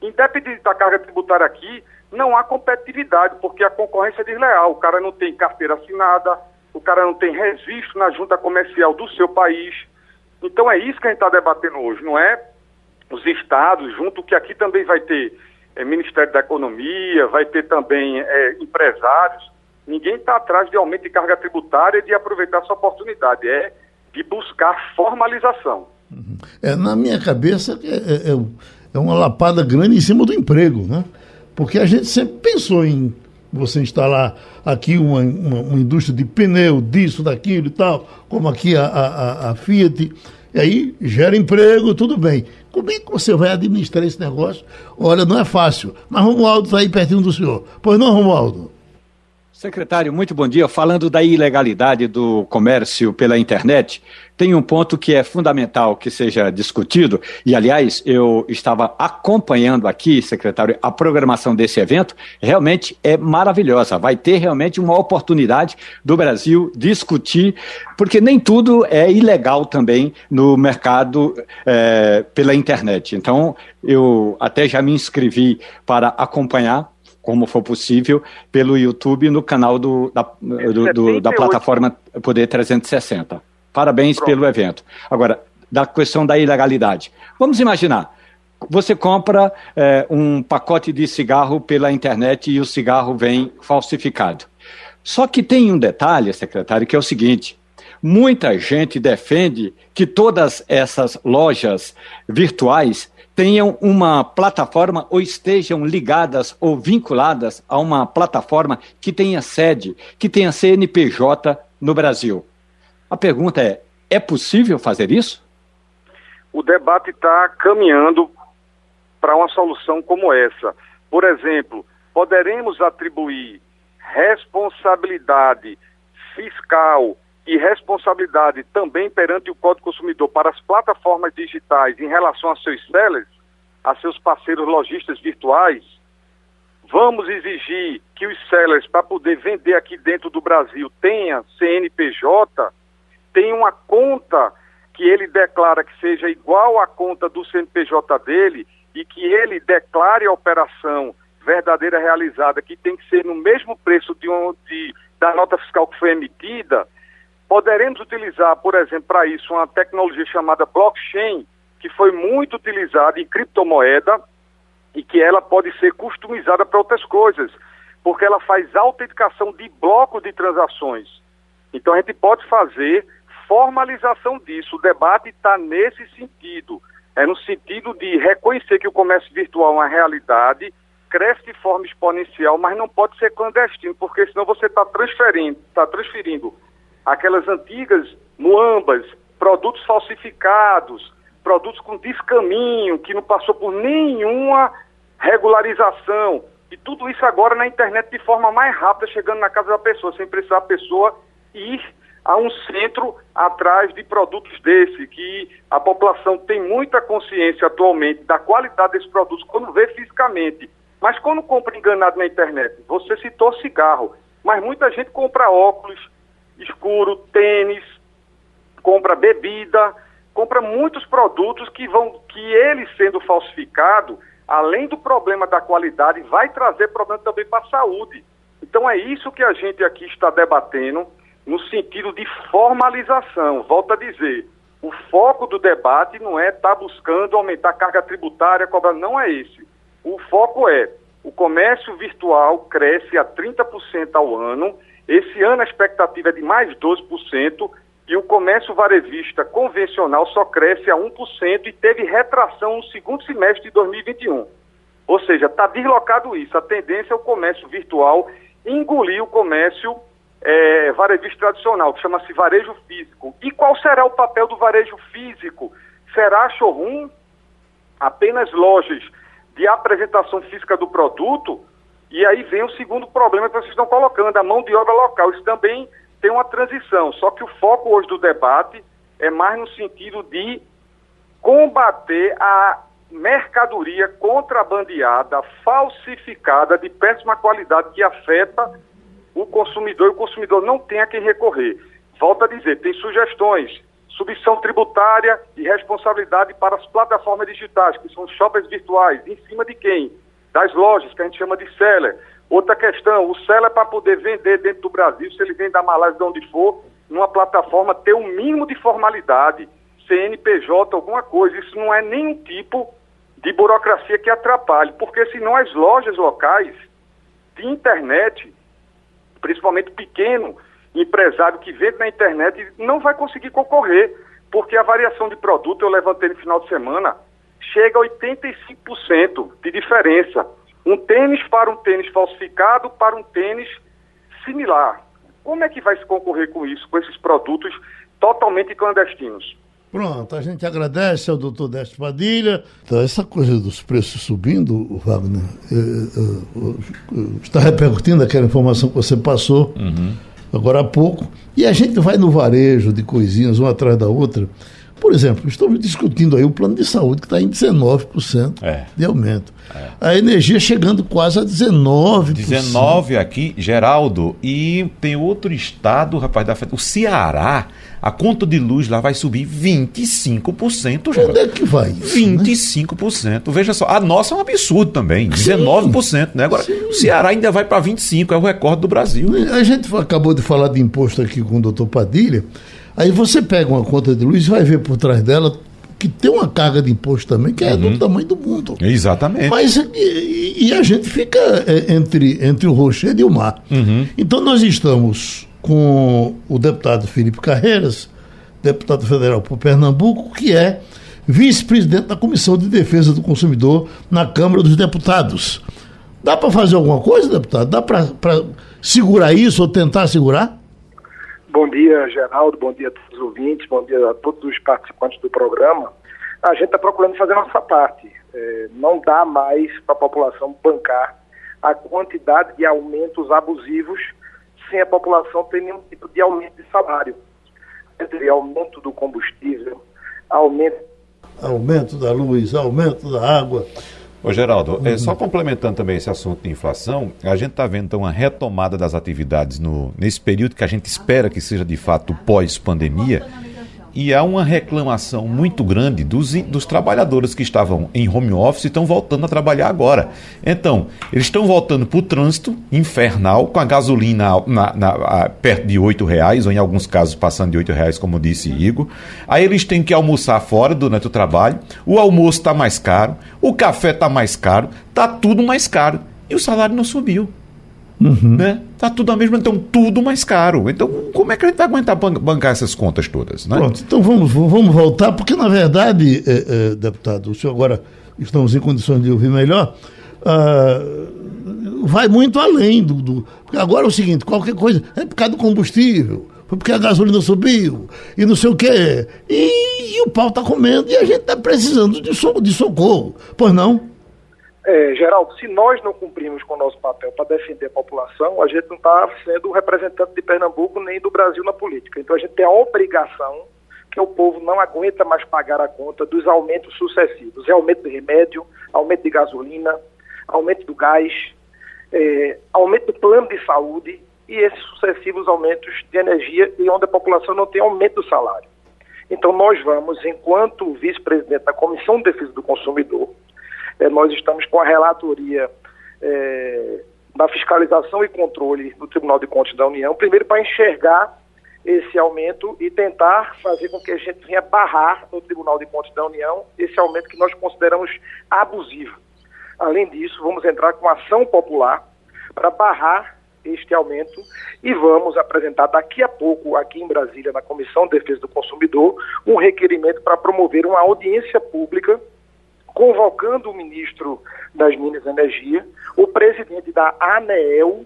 independente da carga tributária aqui, não há competitividade, porque a concorrência é desleal. O cara não tem carteira assinada, o cara não tem registro na junta comercial do seu país. Então é isso que a gente está debatendo hoje, não é os estados, junto que aqui também vai ter é, Ministério da Economia, vai ter também é, empresários. Ninguém está atrás de aumento de carga tributária e de aproveitar essa oportunidade, é de buscar formalização. Uhum. É, na minha cabeça é, é, é, é uma lapada grande em cima do emprego, né? Porque a gente sempre pensou em você instalar aqui uma, uma, uma, indústria de pneu, disso, daquilo e tal, como aqui a, a, a, Fiat, e aí gera emprego, tudo bem. Como é que você vai administrar esse negócio? Olha, não é fácil. Mas Romualdo está aí pertinho do senhor. Pois não, Romualdo? Secretário, muito bom dia. Falando da ilegalidade do comércio pela internet, tem um ponto que é fundamental que seja discutido, e aliás, eu estava acompanhando aqui, secretário, a programação desse evento, realmente é maravilhosa. Vai ter realmente uma oportunidade do Brasil discutir, porque nem tudo é ilegal também no mercado é, pela internet. Então, eu até já me inscrevi para acompanhar como for possível, pelo YouTube no canal do, da, do, do, da plataforma Poder 360. Parabéns Pronto. pelo evento. Agora, da questão da ilegalidade. Vamos imaginar, você compra é, um pacote de cigarro pela internet e o cigarro vem falsificado. Só que tem um detalhe, secretário, que é o seguinte: muita gente defende que todas essas lojas virtuais tenham uma plataforma ou estejam ligadas ou vinculadas a uma plataforma que tenha sede, que tenha CNPJ no Brasil. A pergunta é: é possível fazer isso? O debate está caminhando para uma solução como essa. Por exemplo, poderemos atribuir responsabilidade fiscal e responsabilidade também perante o Código Consumidor para as plataformas digitais em relação a seus sellers, a seus parceiros lojistas virtuais, vamos exigir que os sellers, para poder vender aqui dentro do Brasil, tenha CNPJ, tenha uma conta que ele declara que seja igual à conta do CNPJ dele e que ele declare a operação verdadeira realizada, que tem que ser no mesmo preço de, um, de da nota fiscal que foi emitida, poderemos utilizar, por exemplo, para isso uma tecnologia chamada blockchain, que foi muito utilizada em criptomoeda e que ela pode ser customizada para outras coisas, porque ela faz autenticação de bloco de transações. Então a gente pode fazer formalização disso. O debate está nesse sentido. É no sentido de reconhecer que o comércio virtual é uma realidade cresce de forma exponencial, mas não pode ser clandestino, porque senão você está transferindo, está transferindo aquelas antigas muambas, produtos falsificados, produtos com descaminho, que não passou por nenhuma regularização. E tudo isso agora na internet de forma mais rápida, chegando na casa da pessoa, sem precisar a pessoa ir a um centro atrás de produtos desse, que a população tem muita consciência atualmente da qualidade desses produtos quando vê fisicamente. Mas quando compra enganado na internet, você citou cigarro, mas muita gente compra óculos escuro, tênis, compra bebida, compra muitos produtos que vão, que ele sendo falsificado, além do problema da qualidade, vai trazer problema também para a saúde. Então é isso que a gente aqui está debatendo no sentido de formalização. Volto a dizer, o foco do debate não é estar tá buscando aumentar a carga tributária, cobrar, não é esse. O foco é o comércio virtual cresce a 30% ao ano. Esse ano a expectativa é de mais 12% e o comércio varejista convencional só cresce a 1% e teve retração no segundo semestre de 2021. Ou seja, está deslocado isso. A tendência é o comércio virtual engolir o comércio é, varejista tradicional, que chama-se varejo físico. E qual será o papel do varejo físico? Será showroom? Apenas lojas de apresentação física do produto, e aí vem o segundo problema que vocês estão colocando, a mão de obra local. Isso também tem uma transição, só que o foco hoje do debate é mais no sentido de combater a mercadoria contrabandeada, falsificada, de péssima qualidade, que afeta o consumidor e o consumidor não tem a quem recorrer. Volto a dizer, tem sugestões submissão tributária e responsabilidade para as plataformas digitais, que são shoppers virtuais, em cima de quem? Das lojas, que a gente chama de seller. Outra questão, o seller para poder vender dentro do Brasil, se ele vem da Malásia, de onde for, numa plataforma, ter um mínimo de formalidade, CNPJ, alguma coisa. Isso não é nenhum tipo de burocracia que atrapalhe, porque senão as lojas locais de internet, principalmente pequeno, empresário que vende na internet não vai conseguir concorrer, porque a variação de produto, eu levantei no final de semana, chega a 85% de diferença. Um tênis para um tênis falsificado para um tênis similar. Como é que vai se concorrer com isso, com esses produtos totalmente clandestinos? Pronto, a gente agradece ao doutor Décio Padilha. Então, essa coisa dos preços subindo, Wagner, é, é, é, está repercutindo aquela informação que você passou. Uhum agora há pouco, e a gente vai no varejo de coisinhas uma atrás da outra. Por exemplo, estamos discutindo aí o plano de saúde que está em 19% é. de aumento. É. A energia chegando quase a 19%. 19% aqui, Geraldo. E tem outro estado, rapaz, da o Ceará. A conta de luz lá vai subir 25%, Geraldo. Onde é que vai isso, 25%. Né? Veja só, a nossa é um absurdo também. 19%, Sim. né? Agora, Sim. o Ceará ainda vai para 25%, é o recorde do Brasil. A gente acabou de falar de imposto aqui com o doutor Padilha. Aí você pega uma conta de luz e vai ver por trás dela que tem uma carga de imposto também que é uhum. do tamanho do mundo. Exatamente. Mas e, e a gente fica é, entre, entre o rochedo e o mar. Uhum. Então nós estamos com o deputado Felipe Carreiras, deputado federal por Pernambuco, que é vice-presidente da Comissão de Defesa do Consumidor na Câmara dos Deputados. Dá para fazer alguma coisa, deputado? Dá para segurar isso ou tentar segurar? Bom dia, Geraldo. Bom dia a todos os ouvintes. Bom dia a todos os participantes do programa. A gente está procurando fazer a nossa parte. É, não dá mais para a população bancar a quantidade de aumentos abusivos sem a população ter nenhum tipo de aumento de salário. Entre aumento do combustível, aumento. Aumento da luz, aumento da água. Ô Geraldo, é, só complementando também esse assunto de inflação, a gente está vendo então uma retomada das atividades no, nesse período que a gente espera que seja de fato pós-pandemia e há uma reclamação muito grande dos, dos trabalhadores que estavam em home office e estão voltando a trabalhar agora. Então, eles estão voltando para o trânsito infernal, com a gasolina na, na, perto de R$ reais, ou em alguns casos passando de R$ reais, como disse Igor. Aí eles têm que almoçar fora durante o trabalho, o almoço está mais caro, o café está mais caro, está tudo mais caro. E o salário não subiu. Uhum. Né? Tá tudo a mesma, então tudo mais caro. Então, como é que a gente vai aguentar bancar essas contas todas? Né? Pronto, então vamos, vamos voltar, porque na verdade, é, é, deputado, o senhor agora estamos em condições de ouvir melhor. Uh, vai muito além do, do. Porque agora é o seguinte, qualquer coisa, é por causa do combustível, foi porque a gasolina subiu, e não sei o quê. E, e o pau está comendo e a gente está precisando de, so, de socorro. Pois não? É, Geraldo, se nós não cumprimos com o nosso papel para defender a população, a gente não está sendo representante de Pernambuco nem do Brasil na política. Então a gente tem a obrigação que o povo não aguenta mais pagar a conta dos aumentos sucessivos. É aumento de remédio, aumento de gasolina, aumento do gás, é, aumento do plano de saúde e esses sucessivos aumentos de energia e onde a população não tem aumento do salário. Então nós vamos, enquanto vice-presidente da Comissão de Defesa do Consumidor, é, nós estamos com a relatoria é, da fiscalização e controle do Tribunal de Contas da União, primeiro para enxergar esse aumento e tentar fazer com que a gente venha barrar no Tribunal de Contas da União esse aumento que nós consideramos abusivo. Além disso, vamos entrar com ação popular para barrar este aumento e vamos apresentar daqui a pouco, aqui em Brasília, na Comissão de Defesa do Consumidor, um requerimento para promover uma audiência pública convocando o ministro das Minas e Energia, o presidente da ANEEL,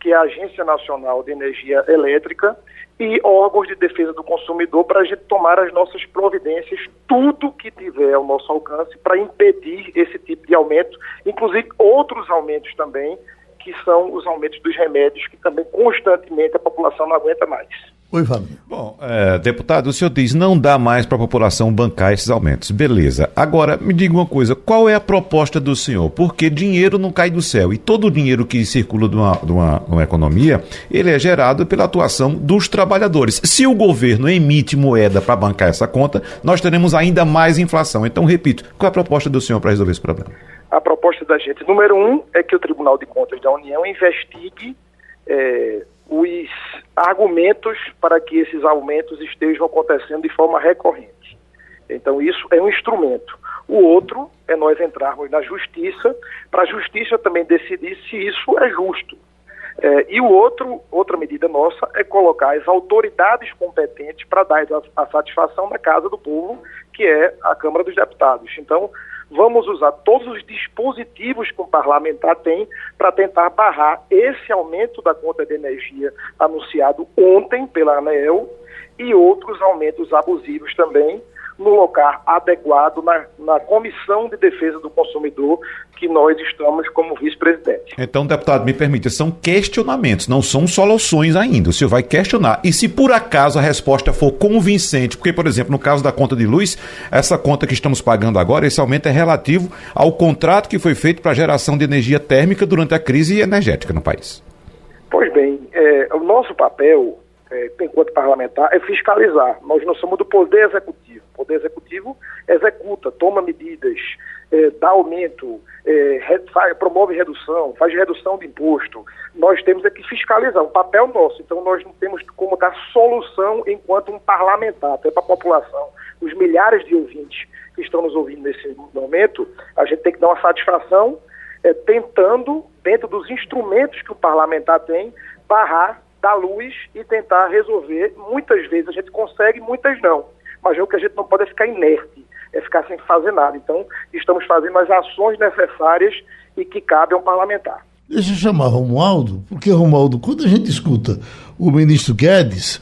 que é a Agência Nacional de Energia Elétrica, e órgãos de defesa do consumidor para a gente tomar as nossas providências, tudo que tiver ao nosso alcance para impedir esse tipo de aumento, inclusive outros aumentos também, que são os aumentos dos remédios, que também constantemente a população não aguenta mais. Oi, Fábio. Bom, é, deputado, o senhor diz não dá mais para a população bancar esses aumentos. Beleza. Agora, me diga uma coisa: qual é a proposta do senhor? Porque dinheiro não cai do céu e todo o dinheiro que circula de uma, de uma, uma economia ele é gerado pela atuação dos trabalhadores. Se o governo emite moeda para bancar essa conta, nós teremos ainda mais inflação. Então, repito, qual é a proposta do senhor para resolver esse problema? A proposta da gente, número um, é que o Tribunal de Contas da União investigue. É, os argumentos para que esses aumentos estejam acontecendo de forma recorrente. Então, isso é um instrumento. O outro é nós entrarmos na justiça, para a justiça também decidir se isso é justo. É, e o outro, outra medida nossa é colocar as autoridades competentes para dar a, a satisfação da Casa do Povo, que é a Câmara dos Deputados. Então, vamos usar todos os dispositivos que o parlamentar tem para tentar barrar esse aumento da conta de energia anunciado ontem pela ANEEL e outros aumentos abusivos também no local adequado na, na Comissão de Defesa do Consumidor que nós estamos como vice-presidente. Então, deputado, me permita, são questionamentos, não são soluções ainda. O senhor vai questionar. E se por acaso a resposta for convincente, porque, por exemplo, no caso da conta de luz, essa conta que estamos pagando agora, esse aumento é relativo ao contrato que foi feito para a geração de energia térmica durante a crise energética no país. Pois bem, é, o nosso papel é, enquanto parlamentar, é fiscalizar. Nós não somos do Poder Executivo. O Poder Executivo executa, toma medidas, é, dá aumento, é, faz, promove redução, faz redução de imposto. Nós temos é que fiscalizar, um papel nosso. Então, nós não temos como dar solução enquanto um parlamentar, até para a população. Os milhares de ouvintes que estão nos ouvindo nesse momento, a gente tem que dar uma satisfação é, tentando, dentro dos instrumentos que o parlamentar tem, barrar dar luz e tentar resolver. Muitas vezes a gente consegue, muitas não. Mas o que a gente não pode é ficar inerte, é ficar sem fazer nada. Então, estamos fazendo as ações necessárias e que cabem ao parlamentar. Deixa eu chamar Romualdo, porque Romualdo, quando a gente escuta o ministro Guedes,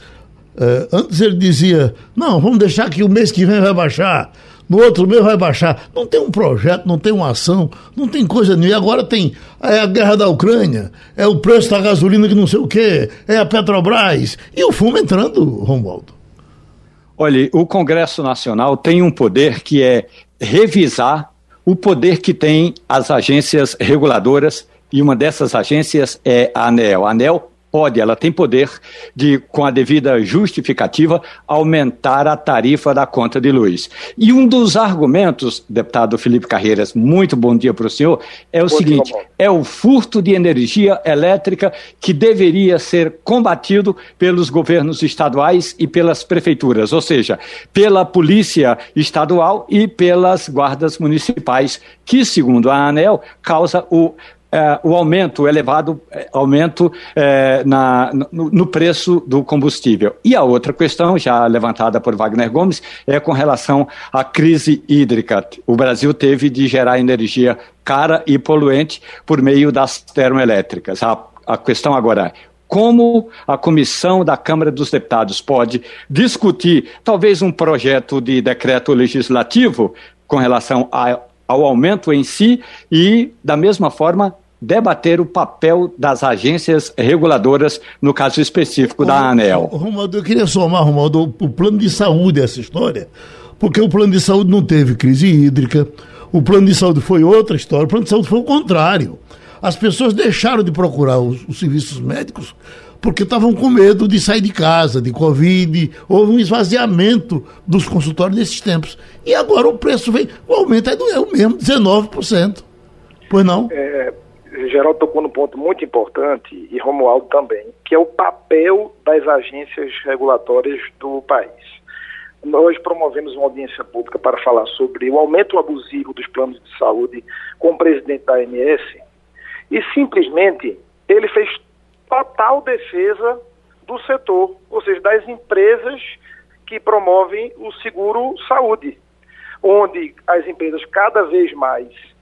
eh, antes ele dizia, não, vamos deixar que o mês que vem vai baixar. No outro mês vai baixar. Não tem um projeto, não tem uma ação, não tem coisa nenhuma. E agora tem é a guerra da Ucrânia, é o preço da gasolina que não sei o quê, é a Petrobras. E o fumo entrando, Romualdo. Olha, o Congresso Nacional tem um poder que é revisar o poder que tem as agências reguladoras e uma dessas agências é a ANEL. A ANEL pode, ela tem poder de, com a devida justificativa, aumentar a tarifa da conta de luz. E um dos argumentos, deputado Felipe Carreiras, muito bom dia para o senhor, é o bom seguinte: dia, é o furto de energia elétrica que deveria ser combatido pelos governos estaduais e pelas prefeituras, ou seja, pela polícia estadual e pelas guardas municipais, que, segundo a ANEL, causa o é, o aumento, o elevado é, aumento é, na, no, no, preço do combustível. E a outra questão, já levantada por Wagner Gomes, é com relação à crise hídrica. O Brasil teve de gerar energia cara e poluente por meio das termoelétricas. A, a questão agora é como a comissão da Câmara dos Deputados pode discutir talvez um projeto de decreto legislativo com relação a, ao aumento em si e, da mesma forma, debater o papel das agências reguladoras, no caso específico da ANEL. Romualdo, eu queria somar, Romualdo, o plano de saúde essa história, porque o plano de saúde não teve crise hídrica, o plano de saúde foi outra história, o plano de saúde foi o contrário. As pessoas deixaram de procurar os, os serviços médicos porque estavam com medo de sair de casa, de Covid, houve um esvaziamento dos consultórios nesses tempos. E agora o preço vem, o aumento é, do, é o mesmo, 19%. Pois não? É, Geraldo tocou num ponto muito importante, e Romualdo também, que é o papel das agências regulatórias do país. Nós promovemos uma audiência pública para falar sobre o aumento abusivo dos planos de saúde com o presidente da AMS, e simplesmente ele fez total defesa do setor, ou seja, das empresas que promovem o seguro saúde, onde as empresas cada vez mais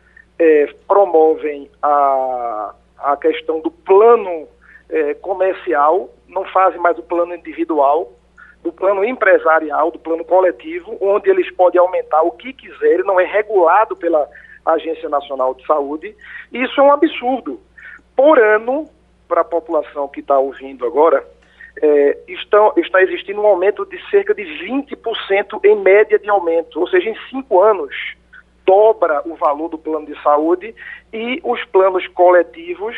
é, promovem a, a questão do plano é, comercial, não fazem mais o plano individual, do plano empresarial, do plano coletivo, onde eles podem aumentar o que quiserem, não é regulado pela Agência Nacional de Saúde. Isso é um absurdo. Por ano, para a população que está ouvindo agora, é, estão, está existindo um aumento de cerca de 20% em média de aumento, ou seja, em cinco anos dobra o valor do plano de saúde e os planos coletivos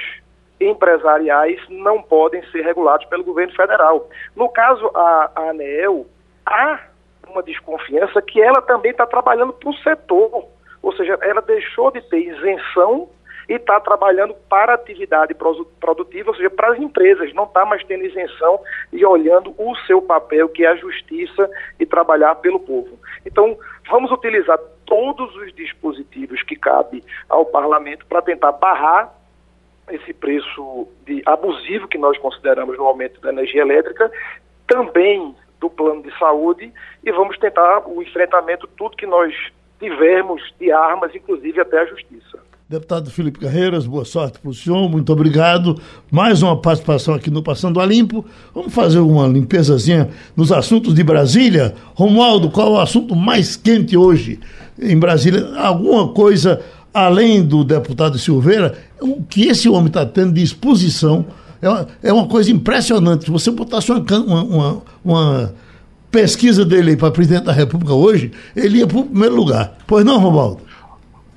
empresariais não podem ser regulados pelo governo federal. No caso, a, a ANEEL, há uma desconfiança que ela também está trabalhando para o setor, ou seja, ela deixou de ter isenção e está trabalhando para atividade produtiva, ou seja, para as empresas, não está mais tendo isenção e olhando o seu papel, que é a justiça e trabalhar pelo povo. Então, vamos utilizar todos os dispositivos que cabe ao parlamento para tentar barrar esse preço de abusivo que nós consideramos no aumento da energia elétrica, também do plano de saúde, e vamos tentar o enfrentamento, tudo que nós tivermos de armas, inclusive até a justiça. Deputado Felipe Carreiras, boa sorte para o senhor, muito obrigado. Mais uma participação aqui no Passando a Limpo. Vamos fazer uma limpezazinha nos assuntos de Brasília. Romualdo, qual é o assunto mais quente hoje em Brasília? Alguma coisa além do deputado Silveira? O que esse homem está tendo de exposição é uma, é uma coisa impressionante. Se você botasse uma, uma, uma pesquisa dele para presidente da República hoje, ele ia para o primeiro lugar. Pois não, Romualdo?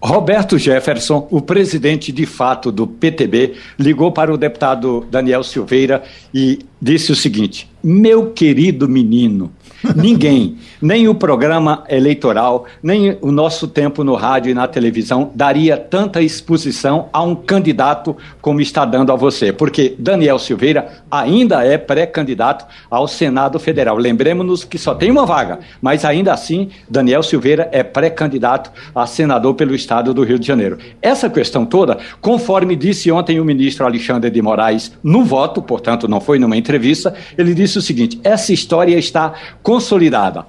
Roberto Jefferson, o presidente de fato do PTB, ligou para o deputado Daniel Silveira e disse o seguinte: Meu querido menino, Ninguém, nem o programa eleitoral, nem o nosso tempo no rádio e na televisão daria tanta exposição a um candidato como está dando a você, porque Daniel Silveira ainda é pré-candidato ao Senado Federal. Lembremos-nos que só tem uma vaga, mas ainda assim, Daniel Silveira é pré-candidato a senador pelo estado do Rio de Janeiro. Essa questão toda, conforme disse ontem o ministro Alexandre de Moraes no voto, portanto, não foi numa entrevista, ele disse o seguinte: essa história está consolidada.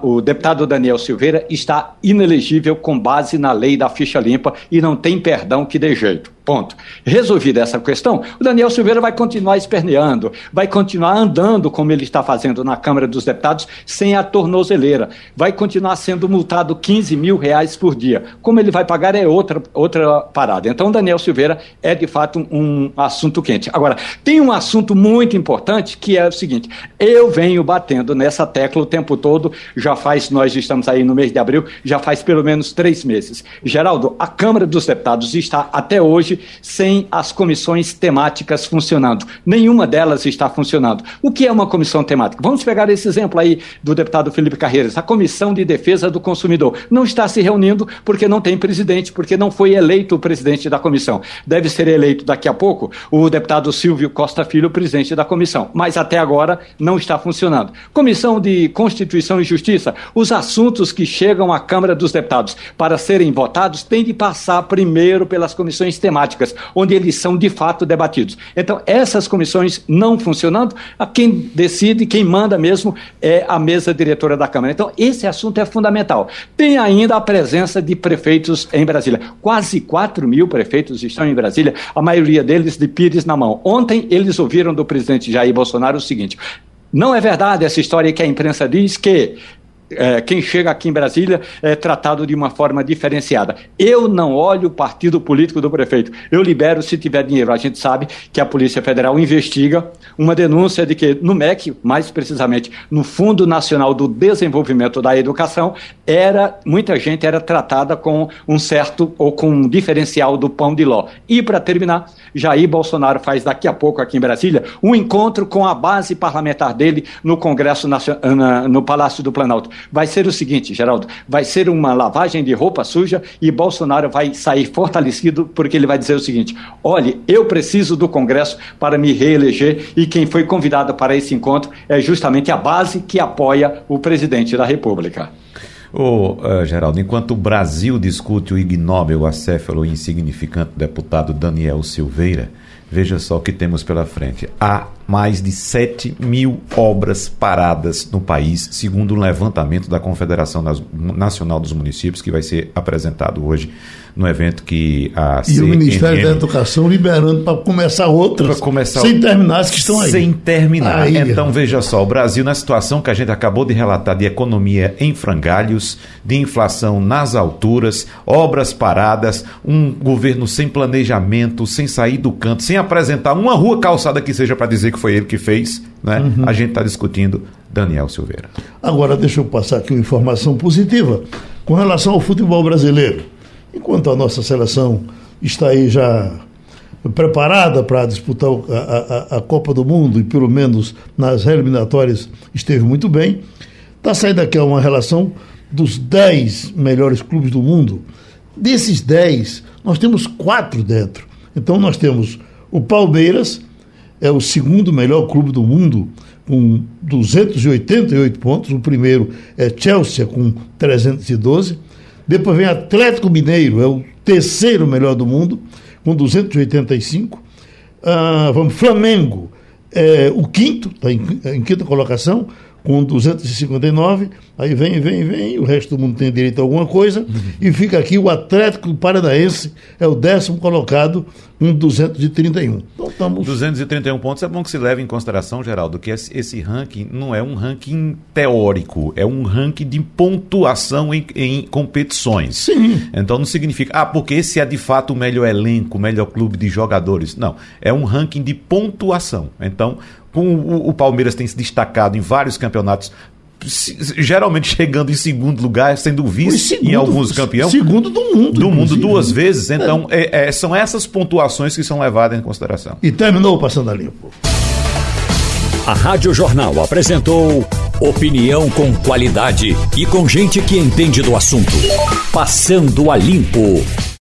o deputado Daniel Silveira está inelegível com base na lei da ficha limpa e não tem perdão que dê jeito. Ponto. Resolvida essa questão, o Daniel Silveira vai continuar esperneando, vai continuar andando como ele está fazendo na Câmara dos Deputados, sem a tornozeleira. Vai continuar sendo multado 15 mil reais por dia. Como ele vai pagar é outra, outra parada. Então, o Daniel Silveira é, de fato, um assunto quente. Agora, tem um assunto muito importante que é o seguinte: eu venho batendo nessa tecla o tempo todo, já faz, nós estamos aí no mês de abril, já faz pelo menos três meses. Geraldo, a Câmara dos Deputados está até hoje hoje sem as comissões temáticas funcionando. Nenhuma delas está funcionando. O que é uma comissão temática? Vamos pegar esse exemplo aí do deputado Felipe Carreiras. A Comissão de Defesa do Consumidor não está se reunindo porque não tem presidente, porque não foi eleito o presidente da comissão. Deve ser eleito daqui a pouco o deputado Silvio Costa Filho, presidente da comissão. Mas até agora não está funcionando. Comissão de Constituição e Justiça, os assuntos que chegam à Câmara dos Deputados para serem votados têm de passar primeiro pelas comissões temáticas temáticas, onde eles são de fato debatidos. Então, essas comissões não funcionando, quem decide, quem manda mesmo é a mesa diretora da Câmara. Então, esse assunto é fundamental. Tem ainda a presença de prefeitos em Brasília. Quase 4 mil prefeitos estão em Brasília, a maioria deles de pires na mão. Ontem, eles ouviram do presidente Jair Bolsonaro o seguinte: não é verdade essa história que a imprensa diz que é, quem chega aqui em Brasília é tratado de uma forma diferenciada. Eu não olho o partido político do prefeito. Eu libero se tiver dinheiro. A gente sabe que a Polícia Federal investiga uma denúncia de que no MEC, mais precisamente no Fundo Nacional do Desenvolvimento da Educação, era muita gente era tratada com um certo ou com um diferencial do pão de ló. E para terminar, Jair Bolsonaro faz daqui a pouco aqui em Brasília um encontro com a base parlamentar dele no Congresso Nacional, no Palácio do Planalto vai ser o seguinte, Geraldo: vai ser uma lavagem de roupa suja e Bolsonaro vai sair fortalecido porque ele vai dizer o seguinte: olhe, eu preciso do Congresso para me reeleger e quem foi convidado para esse encontro é justamente a base que apoia o presidente da República. Ô, uh, Geraldo, enquanto o Brasil discute o ignóbil, acéfalo e insignificante deputado Daniel Silveira, veja só o que temos pela frente. Há mais de 7 mil obras paradas no país, segundo um levantamento da Confederação Nacional dos Municípios, que vai ser apresentado hoje no evento que a E o Ministério da Educação liberando para começar outras, começar, sem terminar as que estão aí. Sem terminar. Aí, então, veja só, o Brasil, na situação que a gente acabou de relatar de economia em frangalhos, de inflação nas alturas, obras paradas, um governo sem planejamento, sem sair do canto, sem apresentar uma rua calçada que seja para dizer que foi ele que fez, né? Uhum. a gente está discutindo Daniel Silveira. Agora, deixa eu passar aqui uma informação positiva com relação ao futebol brasileiro. Enquanto a nossa seleção está aí já preparada para disputar a, a, a, Copa do Mundo e pelo menos nas eliminatórias esteve muito bem, está saindo aqui uma relação dos 10 melhores clubes do mundo. Desses 10, nós temos quatro dentro. Então nós temos o Palmeiras, é o segundo melhor clube do mundo, com 288 pontos. O primeiro é Chelsea, com 312. Depois vem Atlético Mineiro, é o terceiro melhor do mundo, com 285. Ah, vamos, Flamengo, é o quinto, está em, em quinta colocação, com 259, aí vem, vem, vem, o resto do mundo tem direito a alguma coisa, e fica aqui o Atlético Paranaense, é o décimo colocado, com 231. Então estamos... 231 pontos, é bom que se leve em consideração, Geraldo, que esse, esse ranking não é um ranking teórico, é um ranking de pontuação em, em competições. Sim. Então não significa, ah, porque esse é de fato o melhor elenco, o melhor clube de jogadores. Não, é um ranking de pontuação. Então, como o, o Palmeiras tem se destacado em vários campeonatos geralmente chegando em segundo lugar, sendo vice segundo, em alguns campeões. Segundo do mundo. Do mundo duas vezes. Então, é. É, são essas pontuações que são levadas em consideração. E terminou Passando a Limpo. A Rádio Jornal apresentou opinião com qualidade e com gente que entende do assunto. Passando a Limpo.